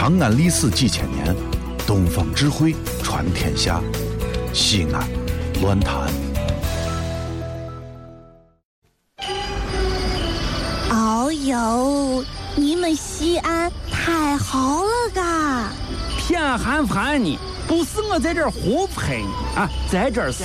长安历史几千年，东方智慧传天下。西安，乱谈。哦呦，你们西安太好了嘎！偏寒寒你，不是我在这儿胡喷你啊，在这儿是，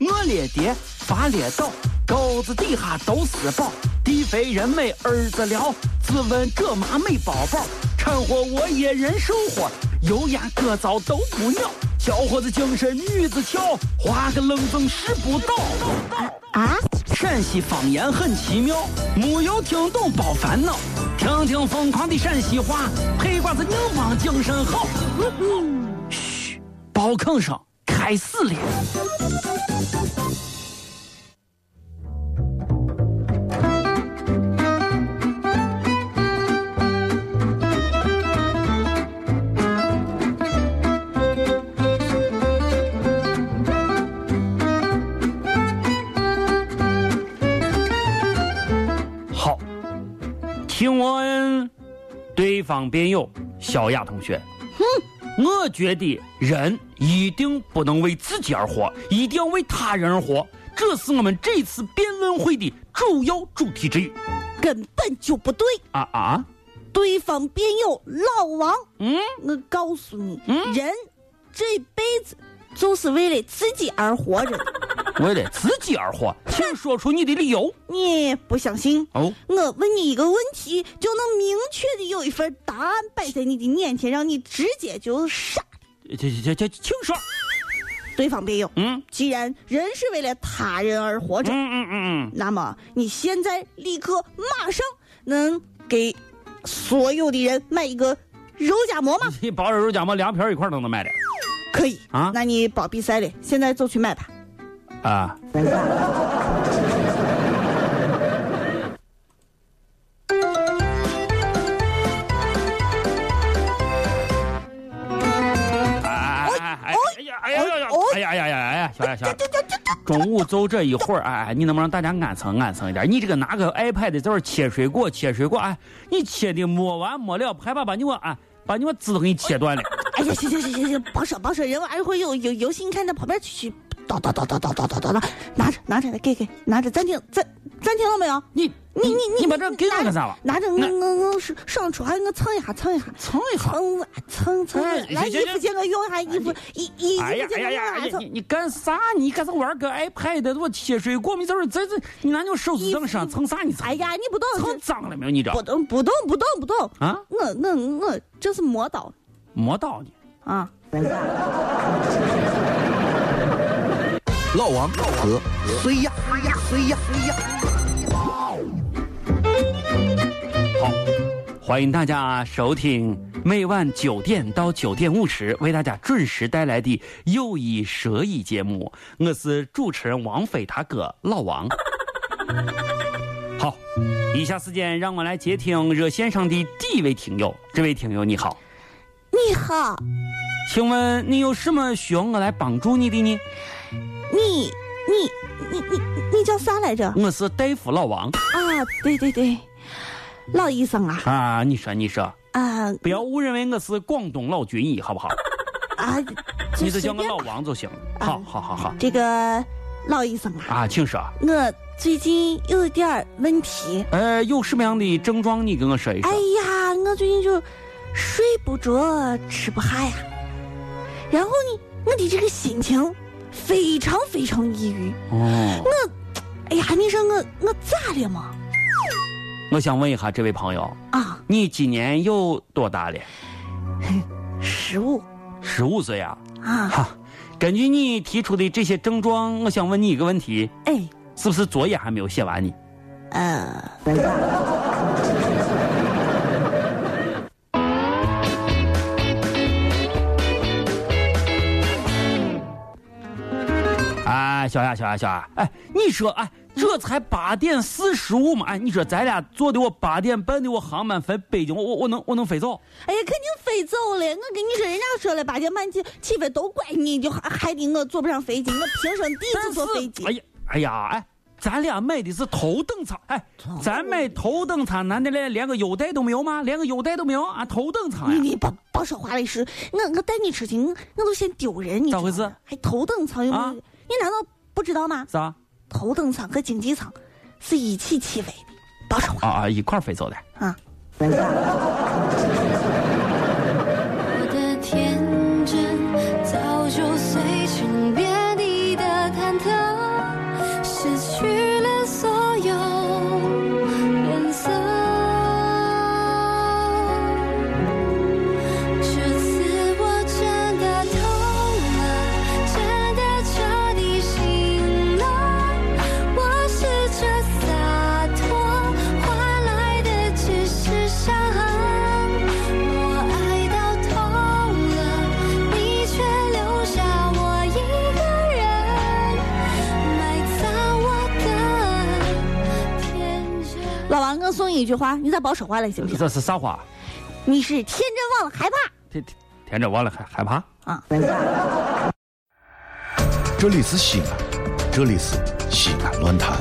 我列爹发列倒，沟子底下都是宝，地肥人美儿子了，自问这妈没宝宝，掺和我也人生活，油盐各糟都不尿，小伙子精神女子俏，画个愣风拾不到。啊，陕西方言很奇妙，没有听懂别烦恼，听听疯狂的陕西话，黑瓜子硬邦精神好。嘘，包吭声开始了。听闻对方辩友小雅同学，哼，我觉得人一定不能为自己而活，一定要为他人而活，这是我们这次辩论会的主要主题之一。根本就不对！啊啊，对方辩友老王，嗯，我告诉你，嗯人这辈子就是为了自己而活着的。为了自己而活，请说出你的理由。你不相信？哦，我问你一个问题，就能明确的有一份答案摆在你的面前，让你直接就傻。这这这，请说。对方辩友，嗯既然人是为了他人而活着，嗯嗯嗯嗯，那么你现在立刻马上能给所有的人买一个肉夹馍吗？你包着肉夹馍凉皮儿一块儿都能买的可以啊那你包比赛了，现在就去买吧。啊。哎哎哎哎呀哎呀哎呀哎呀哎呀哎呀哎呀！小雅小雅，中午就这一会儿，哎，你能不能大家安生安生一点？你这个拿个 iPad 在这切水果，切水果，哎，你切的没完没了，害怕把你我哎，把你我籽都给你切断了。哎呀，行行行行行，别说别说，人玩一会儿有有游戏，你看在旁边去去叨叨叨叨叨叨叨叨叨，拿着拿着来给给，拿着暂停暂暂停了没有？你你你你把这给我干啥了？拿着我我我上上出来，我蹭一下蹭一下。蹭一下。蹭啊蹭蹭，哎来衣服借我用一下，衣服衣衣服借我！用一下你你你干啥？你干啥玩个 iPad？我切水果，你这儿这这，你拿你手指头上蹭啥？你蹭哎呀，你不懂，蹭脏了没有？你这不懂不懂不懂不懂啊？我我我这是磨刀磨刀呢。啊！老王和谁呀？谁呀？谁呀？谁呀？好，欢迎大家收听每晚九点到九点五十为大家准时带来的又一蛇一节目，我是主持人王菲他哥老王。好，以下时间让我来接听热线上的第一位听友，这位听友你好，你好，请问你有什么需要我来帮助你的呢？你你你你你叫啥来着？我是大夫老王啊，对对对，老医生啊啊，你说你说，啊不要误认为我是广东老军医，好不好？啊！你就叫我老王就行了。好好好好这个老医生啊，啊，请说。我最近有一点儿问题。呃，有什么样的症状？你跟我说一说。哎呀，我最近就睡不着，吃不下呀。然后呢，我的这个心情非常非常抑郁。哦，我哎呀，你说我我咋了嘛？我想问一下这位朋友，啊，你今年有多大了？十五十五岁啊。啊，哈，根据你提出的这些症状，我想问你一个问题：哎，是不是作业还没有写完呢？呃，小雅，小雅，小雅，哎，你说，哎，这才八点四十五嘛，哎，你说咱俩坐的我八点半的我航班飞北京，我我我能我能飞走？哎呀，肯定飞走了。我跟你说，人家说了，八点半起起飞都怪你，就还害得我坐不上飞机，我平生第一次坐飞机。哎呀，哎呀，哎，咱俩买的是头等舱，哎，咱买头等舱，难道连连个优待都没有吗？连个优待都没有啊？头等舱呀！你你不不说话了，是，我我带你出去，我我都嫌丢人，你咋回事？还头等舱有没有？啊你难道不知道吗？啥？头等舱和经济舱是一起起飞的，别说话啊啊，一块儿飞走的。啊！一句话，你咋把我说话了，行不行？这是啥话？你是天真忘了害怕天天天真忘了害害怕？啊！这里是西安，这里是西安论坛。